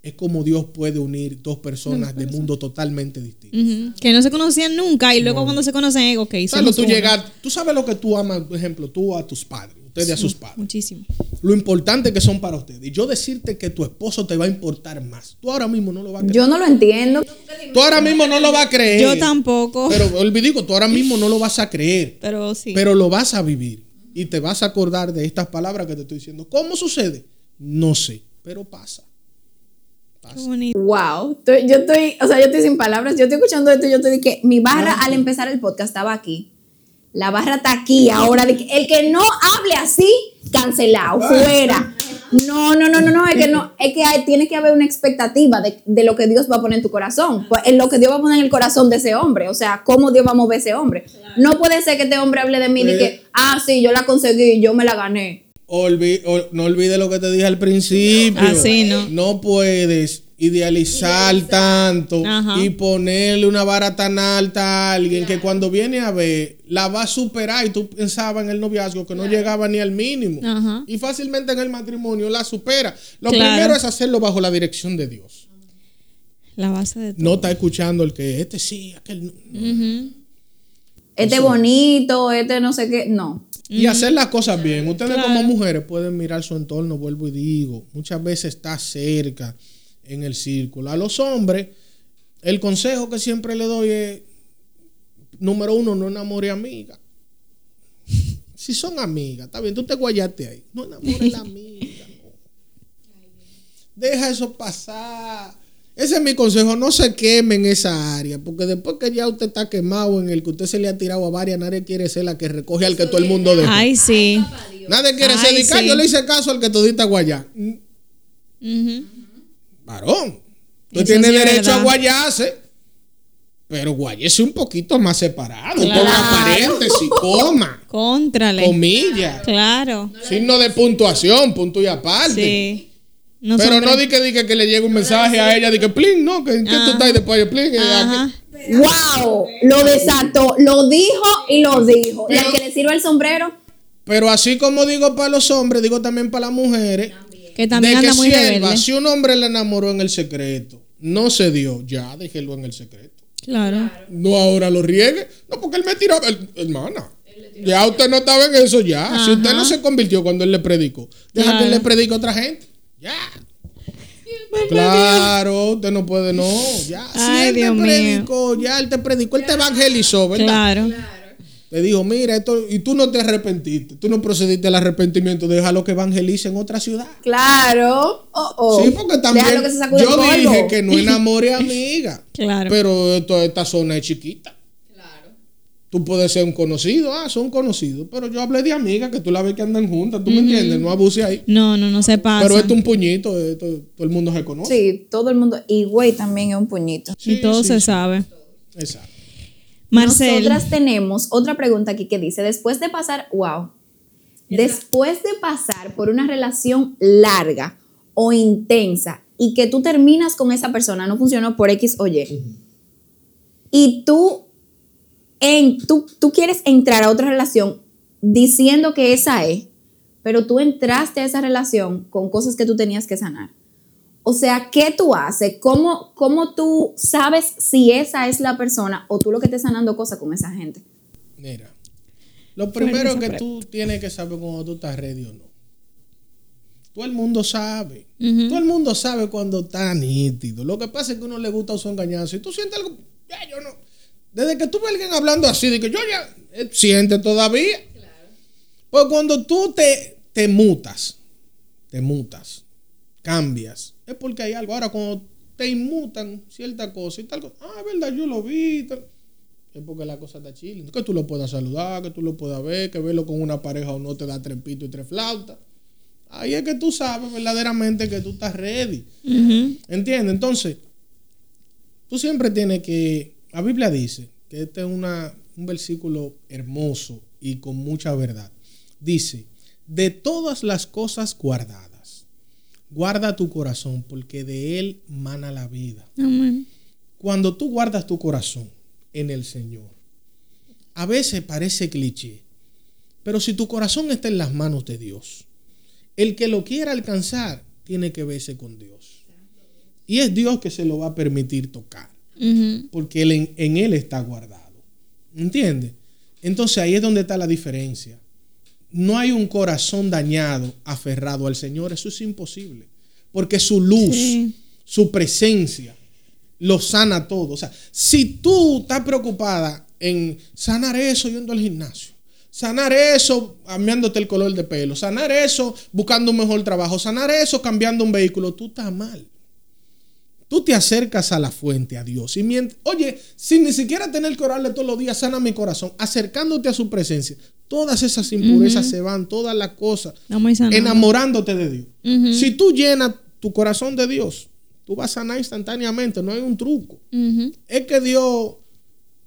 S3: es cómo Dios puede unir dos personas de mundo totalmente distintos.
S1: Que no se conocían nunca y luego cuando se conocen, ok,
S3: ¿Sabes lo
S1: somos
S3: tú llegar? Tú sabes lo que tú amas, por ejemplo, tú a tus padres, ustedes a sus padres.
S1: Muchísimo.
S3: Lo importante que son para ustedes. Y yo decirte que tu esposo te va a importar más. Tú ahora mismo no lo vas a creer.
S2: Yo no lo entiendo.
S3: Tú ahora mismo no lo vas a creer.
S1: Yo tampoco, pero,
S3: Pero olvidico, tú ahora mismo no lo vas a creer.
S1: sí.
S3: Pero lo vas a vivir. Y te vas a acordar de estas palabras que te estoy diciendo. ¿Cómo sucede? No sé. Pero pasa.
S1: Qué bonito.
S2: Wow, yo estoy, o sea, yo estoy sin palabras. Yo estoy escuchando esto y yo te dije que mi barra al empezar el podcast estaba aquí. La barra está aquí ahora. De que el que no hable así, cancelado, fuera. No, no, no, no, no, es que no, es que hay- tiene que haber una expectativa de, de lo que Dios va a poner en tu corazón, pues, en lo que Dios va a poner en el corazón de ese hombre, o sea, cómo Dios va a mover ese hombre. No puede ser que este hombre hable de mí y que, ah, sí, yo la conseguí, yo me la gané.
S3: Olvi- ol- no olvides lo que te dije al principio.
S1: Así, ¿no?
S3: No puedes idealizar tanto
S1: Ajá.
S3: y ponerle una vara tan alta a alguien que cuando viene a ver la va a superar y tú pensabas en el noviazgo que no llegaba ni al mínimo.
S1: Ajá.
S3: Y fácilmente en el matrimonio la supera. Lo
S1: Claro.
S3: primero es hacerlo bajo la dirección de Dios.
S1: La base de todo.
S3: No está escuchando el que este sí, aquel no.
S2: Este bonito, este no sé qué, no.
S3: Y hacer las cosas bien. Ustedes como mujeres pueden mirar su entorno, vuelvo y digo. Muchas veces está cerca en el círculo. A los hombres, el consejo que siempre le doy es, número uno, no enamore amiga. Si son amigas, está bien, tú te guayaste ahí. No enamores la amiga, no. Deja eso pasar. Ese es mi consejo, no se queme en esa área, porque después que ya usted está quemado en el que usted se le ha tirado a varias, nadie quiere ser la que recoge al que todo el mundo deja.
S1: Ay, sí.
S3: Nadie quiere
S1: Ay,
S3: ser de que, "Ah,
S1: sí.
S3: yo le hice caso al que todita guayá. Varón, tú
S1: Eso
S3: tienes
S1: sí
S3: derecho a guayarse, pero guayese un poquito más separado.
S1: Claro.
S3: Ponga paréntesis, coma,
S1: Contrale.
S3: comilla,
S1: Claro.
S3: signo de puntuación, punto y aparte.
S1: Sí. No
S3: Pero no di que, di que, que le llegue un mensaje a ella, de que plin, no, que, que tú estás y después yo plin.
S2: ¡Wow! Lo desató, lo dijo y lo dijo. Y al que le sirva el sombrero,
S3: Pero así como digo para los hombres, digo también para las mujeres.
S1: Que también
S3: de que
S1: muy
S3: sierva,
S1: rebelde.
S3: si un hombre le enamoró en el secreto, no se dio, ya déjelo en el secreto.
S1: Claro.
S3: No ahora lo riegue. No, porque él me tiraba. el- hermana. Ya usted no estaba en eso ya. Si usted no se convirtió cuando él le predicó, deja que él le predique a otra gente. Ya. Claro, usted no puede, no. Ya. Si
S1: Ay,
S3: él
S1: Dios
S3: te
S1: mío.
S3: predicó, ya él te predicó, él te evangelizó, ¿verdad?
S1: Claro.
S3: Te dijo, mira, esto, y tú no te arrepentiste. Tú no procediste al arrepentimiento. Déjalo que evangelice en otra ciudad.
S2: claro. Oh, oh.
S3: Sí, porque también
S2: que se
S3: yo dije que no enamore a amiga.
S1: Claro.
S3: Pero esto- esta zona es chiquita. Tú puedes ser un conocido, ah, son conocidos. Pero yo hablé de amigas que tú la ves que andan juntas, ¿tú me entiendes? No abuse ahí.
S1: No, no, no se pasa.
S3: Pero esto es un puñito, esto, todo el mundo se conoce.
S2: Sí, todo el mundo. Y güey también es un puñito.
S1: y todo se sabe.
S3: Exacto.
S1: Marcel.
S2: Nosotras tenemos otra pregunta aquí que dice, después de pasar, wow, después de pasar por una relación larga o intensa y que tú terminas con esa persona, no funcionó por X o Y, y tú, en, tú, tú quieres entrar a otra relación diciendo que esa es, pero tú entraste a esa relación con cosas que tú tenías que sanar. O sea, ¿qué tú haces? ¿Cómo, ¿Cómo tú sabes si esa es la persona o tú lo que estés sanando cosas con esa gente?
S3: Mira, lo primero que tú tienes que saber cuando tú estás ready o no. Todo el mundo sabe.
S1: Ujú.
S3: Todo el mundo sabe cuando está nítido. Lo que pasa es que a uno le gusta usar engañarse. Y tú sientes algo. Ya, yo no. Desde que tú ves a alguien hablando así, de que yo ya. eh, siente todavía. Pues cuando tú te, te mutas, te mutas, cambias, es porque hay algo. Ahora, cuando te inmutan cierta cosa y tal cosa, ah, es verdad, yo lo vi. tal. Es porque la cosa está chile. Que tú lo puedas saludar, que tú lo puedas ver, que verlo con una pareja o no te da tres pitos y tres flautas. Ahí es que tú sabes verdaderamente que tú estás ready.
S1: Ujú.
S3: ¿Entiendes? Entonces, tú siempre tienes que. La Biblia dice que este es una, un versículo hermoso y con mucha verdad. Dice: De todas las cosas guardadas, Guarda tu corazón porque de él mana la vida.
S1: Amén.
S3: Cuando tú guardas tu corazón en el Señor, a veces parece cliché, pero si tu corazón está en las manos de Dios, el que lo quiera alcanzar tiene que verse con Dios. Y es Dios que se lo va a permitir tocar, Porque él en, en Él está guardado. ¿Entiendes? Entonces ahí es donde está la diferencia. No hay un corazón dañado, aferrado al Señor, eso es imposible, porque su luz,
S1: Sí.
S3: su presencia, lo sana todo. O sea, si tú estás preocupada en sanar eso yendo al gimnasio, sanar eso cambiándote el color de pelo, sanar eso buscando un mejor trabajo, sanar eso cambiando un vehículo, tú estás mal. Tú te acercas a la fuente, a Dios. Y oye, sin ni siquiera tener que orarle todos los días, sana mi corazón, acercándote a su presencia. Todas esas impurezas se van, todas las cosas, enamorándote de Dios. Si tú llenas tu corazón de Dios, tú vas a sanar instantáneamente, no hay un truco. Es que Dios,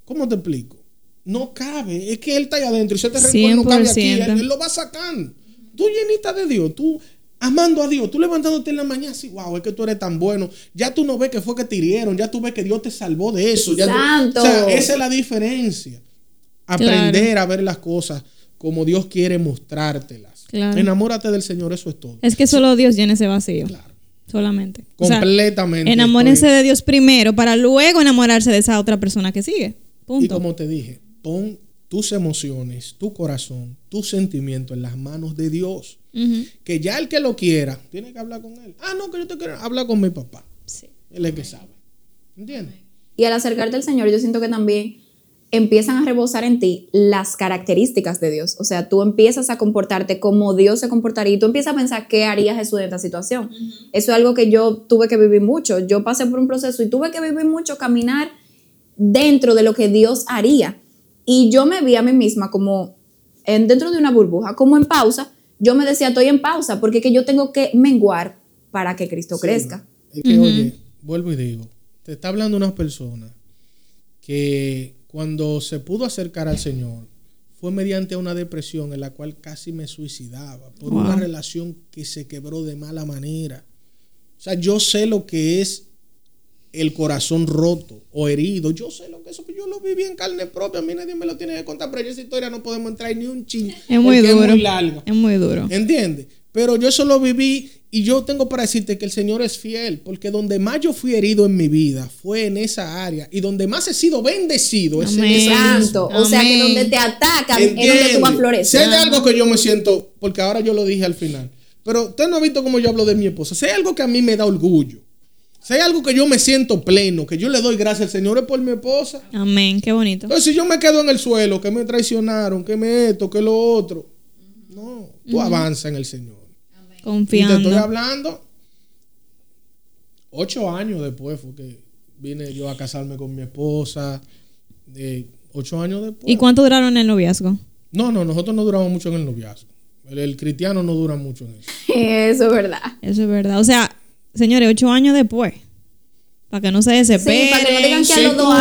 S3: ¿cómo te explico? No cabe, es que Él está ahí adentro y ese rencor no cabe aquí, él,
S1: 100%.
S3: él lo va sacando. Tú llenita de Dios, tú amando a Dios, tú levantándote en la mañana así, wow, es que tú eres tan bueno. Ya tú no ves que fue que te hirieron, ya tú ves que Dios te salvó de eso. ya tú-
S2: Santo.
S3: o sea, esa es la diferencia. Aprender a ver las cosas como Dios quiere mostrártelas.
S1: Claro.
S3: Enamórate del Señor, eso es todo.
S1: Es que solo Dios llena ese vacío.
S3: Claro.
S1: Solamente. O sea,
S3: Completamente.
S1: enamórense de Dios primero para luego enamorarse de esa otra persona que sigue. Punto.
S3: Y como te dije, pon tus emociones, tu corazón, tus sentimientos en las manos de Dios. Que ya el que lo quiera, tiene que hablar con él. Ah, no, que yo te quiero hablar con mi papá.
S1: Sí.
S3: Él es el que sabe. ¿Entiendes?
S2: Y al acercarte al Señor, yo siento que también empiezan a rebosar en ti las características de Dios. O sea, tú empiezas a comportarte como Dios se comportaría y tú empiezas a pensar qué haría Jesús en esta situación. Eso es algo que yo tuve que vivir mucho. Yo pasé por un proceso y tuve que vivir mucho, caminar dentro de lo que Dios haría. Y yo me vi a mí misma como en, dentro de una burbuja, como en pausa. Yo me decía, estoy en pausa porque es que yo tengo que menguar para que Cristo crezca.
S3: Es que, oye, vuelvo y digo, te está hablando una persona que cuando se pudo acercar al Señor fue mediante una depresión en la cual casi me suicidaba por una relación que se quebró de mala manera. O sea, yo sé lo que es el corazón roto o herido. Yo sé lo que es eso. Yo lo viví en carne propia. A mí nadie me lo tiene que contar, pero esa historia no podemos entrar ni un ching.
S1: Es muy duro.
S3: Es muy larga.
S1: Es muy duro.
S3: ¿Entiendes? Pero yo eso lo viví y yo tengo para decirte que el Señor es fiel, porque donde más yo fui herido en mi vida fue en esa área y donde más he sido bendecido es en esa
S2: Santo. O sea que donde te atacan es donde tú vas a
S3: Si
S2: florecer.
S3: hay algo que yo me siento, porque ahora yo lo dije al final, pero usted no ha visto cómo yo hablo de mi esposa. Si hay algo que a mí me da orgullo, si hay algo que yo me siento pleno, que yo le doy gracias al Señor es por mi esposa.
S1: Amén. Qué bonito.
S3: Entonces, si yo me quedo en el suelo, que me traicionaron, que me esto, que lo otro, no, tú avanza en el Señor. Y te
S1: Confiando.
S3: estoy hablando, ocho años después fue que vine yo a casarme con mi esposa. eh, ocho años después.
S1: ¿Y cuánto duraron en el noviazgo?
S3: No, no, nosotros no duramos mucho en el noviazgo. El, el cristiano no dura mucho en eso.
S2: Eso es verdad.
S1: Eso es verdad. O sea, señores, ocho años después. Para que no se desesperen.
S2: Sí, para que no digan que a los dos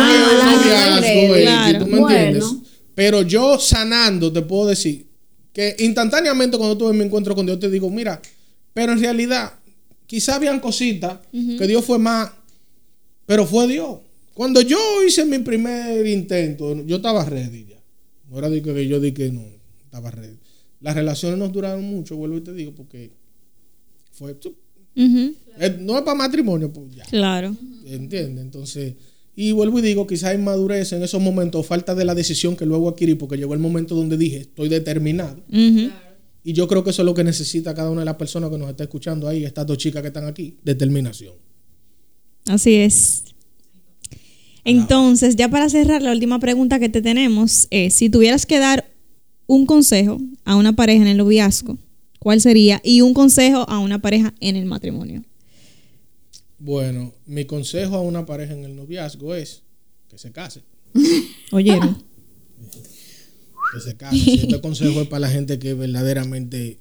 S2: años.
S3: Pero yo sanando, te puedo decir que instantáneamente cuando tuve mi encuentro con Dios, te digo, mira, pero en realidad, quizá habían cositas que Dios fue más, pero fue Dios. Cuando yo hice mi primer intento, yo estaba ready ya. No era de que yo dije que no, estaba ready. Las relaciones no duraron mucho, vuelvo y te digo, porque fue, Eh, no es para matrimonio, pues ya.
S1: Claro.
S3: ¿Entiendes? Entonces, y vuelvo y digo, quizás hay madurez en esos momentos, falta de la decisión que luego adquirí, porque llegó el momento donde dije, estoy determinado. Y yo creo que eso es lo que necesita cada una de las personas que nos está escuchando ahí, estas dos chicas que están aquí, determinación.
S1: Así es. Entonces, ya para cerrar, la última pregunta que te tenemos es, si tuvieras que dar un consejo a una pareja en el noviazgo, ¿cuál sería? Y un consejo a una pareja en el matrimonio.
S3: Bueno, mi consejo a una pareja en el noviazgo es que se case.
S1: Oyeron.
S3: Que se case. Si este consejo es para la gente que verdaderamente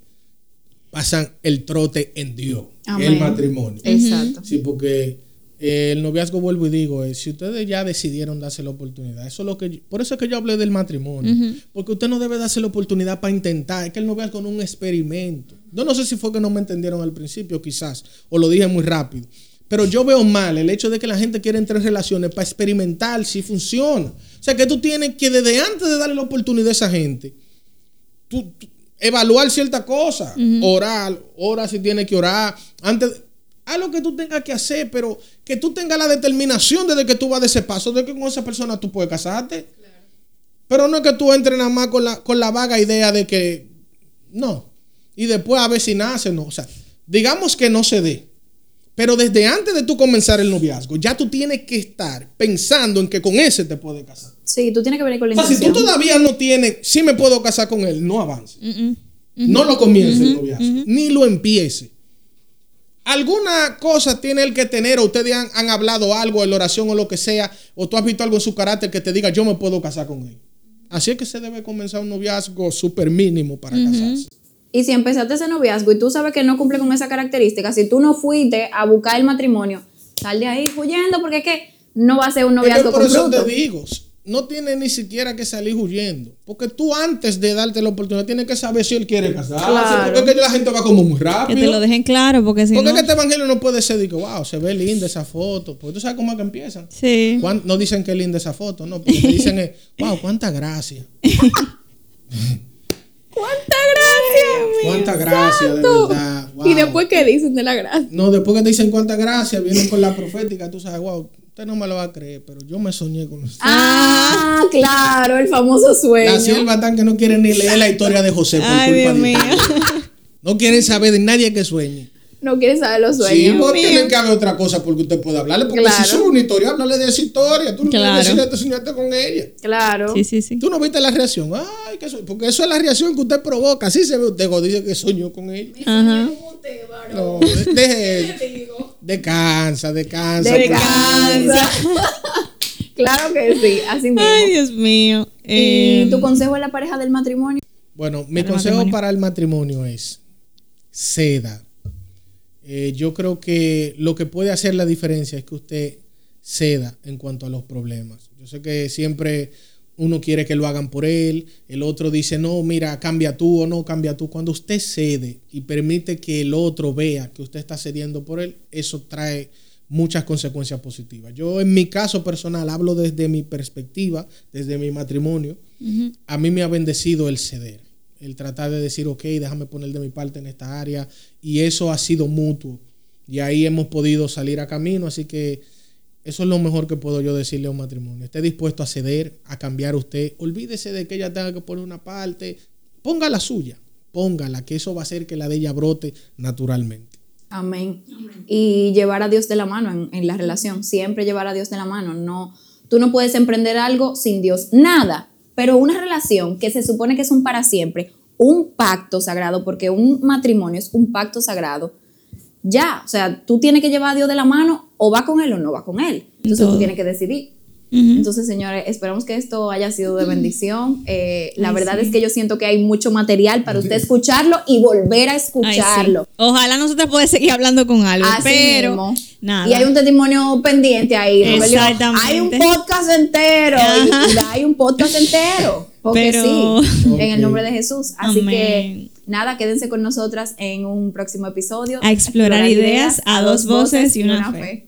S3: pasan el trote en Dios,
S2: Amén.
S3: el matrimonio.
S2: Exacto.
S3: Sí, porque el noviazgo, vuelvo y digo, es, si ustedes ya decidieron darse la oportunidad, eso es lo que yo- por eso es que yo hablé del matrimonio, porque usted no debe darse la oportunidad para intentar, es que el noviazgo no es un experimento. Yo no sé si fue que no me entendieron al principio, quizás, o lo dije muy rápido. Pero yo veo mal el hecho de que la gente quiere entrar en relaciones para experimentar si funciona. O sea, que tú tienes que desde antes de darle la oportunidad a esa gente, tú, tú- evaluar ciertas cosas, orar, ora si tienes que orar, antes, haz lo que tú tengas que hacer, pero que tú tengas la determinación desde que tú vas de ese paso, de que con esa persona tú puedes casarte. Pero no es que tú entres nada más con la, con la vaga idea de que no. Y después a ver si nace, no. O sea, digamos que no se dé. Pero desde antes de tú comenzar el noviazgo, ya tú tienes que estar pensando en que con ese te puedes casar.
S2: Sí, tú tienes que venir con la
S3: O sea, si tú
S2: intención.
S3: todavía no tienes, si me puedo casar con él, no avance. No lo comience el noviazgo, ni lo empiece. Alguna cosa tiene él que tener, o ustedes han, han hablado algo en la oración o lo que sea, o tú has visto algo en su carácter que te diga, yo me puedo casar con él. Así es que se debe comenzar un noviazgo súper mínimo para casarse.
S2: Y si empezaste ese noviazgo y tú sabes que no cumple con esa característica, si tú no fuiste a buscar el matrimonio, sal de ahí huyendo porque es que no va a ser un noviazgo
S3: por
S2: con
S3: eso
S2: fruto.
S3: te digo, no tiene ni siquiera que salir huyendo. Porque tú antes de darte la oportunidad tienes que saber si él quiere casarse.
S2: Claro.
S3: Porque es que la gente va como muy
S1: Que
S3: rápido.
S1: te lo dejen claro, porque si
S3: Porque
S1: no.
S3: que este evangelio no puede ser de que, wow, se ve linda esa foto. Porque tú sabes cómo es que empiezan.
S1: Sí.
S3: Cuán- No dicen que es linda esa foto, no. Porque te dicen, es, wow, cuánta gracia.
S2: ¡Cuánta gracia!
S3: Cuánta gracia, de verdad. wow.
S2: Y después, ¿qué dicen de la gracia?
S3: No, después que te dicen cuánta gracia, vienen con la profética. Tú sabes, wow, usted no me lo va a creer, pero yo me soñé con usted.
S2: Ah, claro, el famoso sueño.
S3: La sierva tan que no quiere ni leer la historia de José por
S1: Ay,
S3: culpa
S1: Dios
S3: de
S1: mío.
S3: No quieren saber de nadie que sueñe.
S2: No quiere saber los
S3: Sí,
S2: sueños.
S3: porque tienen que haber otra cosa porque usted puede hablarle. Porque
S2: Claro.
S3: si sube una historia, háblale de esa historia. Tú no
S1: Claro.
S3: quieres decirle, te soñaste con ella.
S2: Claro.
S1: Sí, sí, sí.
S3: Tú no viste la reacción. Ay, que so- porque eso es la reacción que usted provoca. Así se ve usted cuando dice que soñó con ella.
S1: Ajá.
S3: No, de- deje. Descansa, descansa.
S2: Descansa. claro que sí, así mismo.
S1: Ay, Dios mío.
S2: ¿Y
S1: Eh,
S2: tu consejo a la pareja del matrimonio?
S3: Bueno, mi consejo
S1: matrimonio.
S3: para el matrimonio es ceda. Eh, yo creo que lo que puede hacer la diferencia es que usted ceda en cuanto a los problemas. Yo sé que siempre uno quiere que lo hagan por él, el otro dice, no, mira, cambia tú o no cambia tú. Cuando usted cede y permite que el otro vea que usted está cediendo por él, eso trae muchas consecuencias positivas. Yo en mi caso personal hablo desde mi perspectiva, desde mi matrimonio a mí me ha bendecido el ceder, el tratar de decir, ok, déjame poner de mi parte en esta área, y eso ha sido mutuo. Y ahí hemos podido salir a camino, así que eso es lo mejor que puedo yo decirle a un matrimonio. Esté dispuesto a ceder, a cambiar usted. Olvídese de que ella tenga que poner una parte, ponga la suya, póngala, que eso va a hacer que la de ella brote naturalmente.
S2: Amén. Y llevar a Dios de la mano en, en la relación. Siempre llevar a Dios de la mano. No, tú no puedes emprender algo sin Dios. Nada. Pero una relación que se supone que es un para siempre, un pacto sagrado, porque un matrimonio es un pacto sagrado. Ya, o sea, tú tienes que llevar a Dios de la mano o va con él o no va con él. Entonces
S1: Todo.
S2: tú tienes que decidir.
S1: ujú.
S2: Entonces, señores, esperamos que esto haya sido de bendición. Eh, la
S1: Ay,
S2: verdad
S1: sí.
S2: es que yo siento que hay mucho material para usted escucharlo y volver a
S1: Ay, sí.
S2: escucharlo.
S1: Ojalá nosotros podamos seguir hablando con algo,
S2: Así
S1: pero
S2: mismo.
S1: nada.
S2: Y hay un testimonio pendiente ahí.
S1: Exactamente.
S2: Hay un podcast entero. y-
S1: Ajá.
S2: y hay un podcast entero. Porque
S1: Pero-
S2: sí, en el nombre de Jesús. Así
S1: Amén.
S2: que nada, quédense con nosotras en un próximo episodio.
S1: A explorar ideas a dos voces y una fe.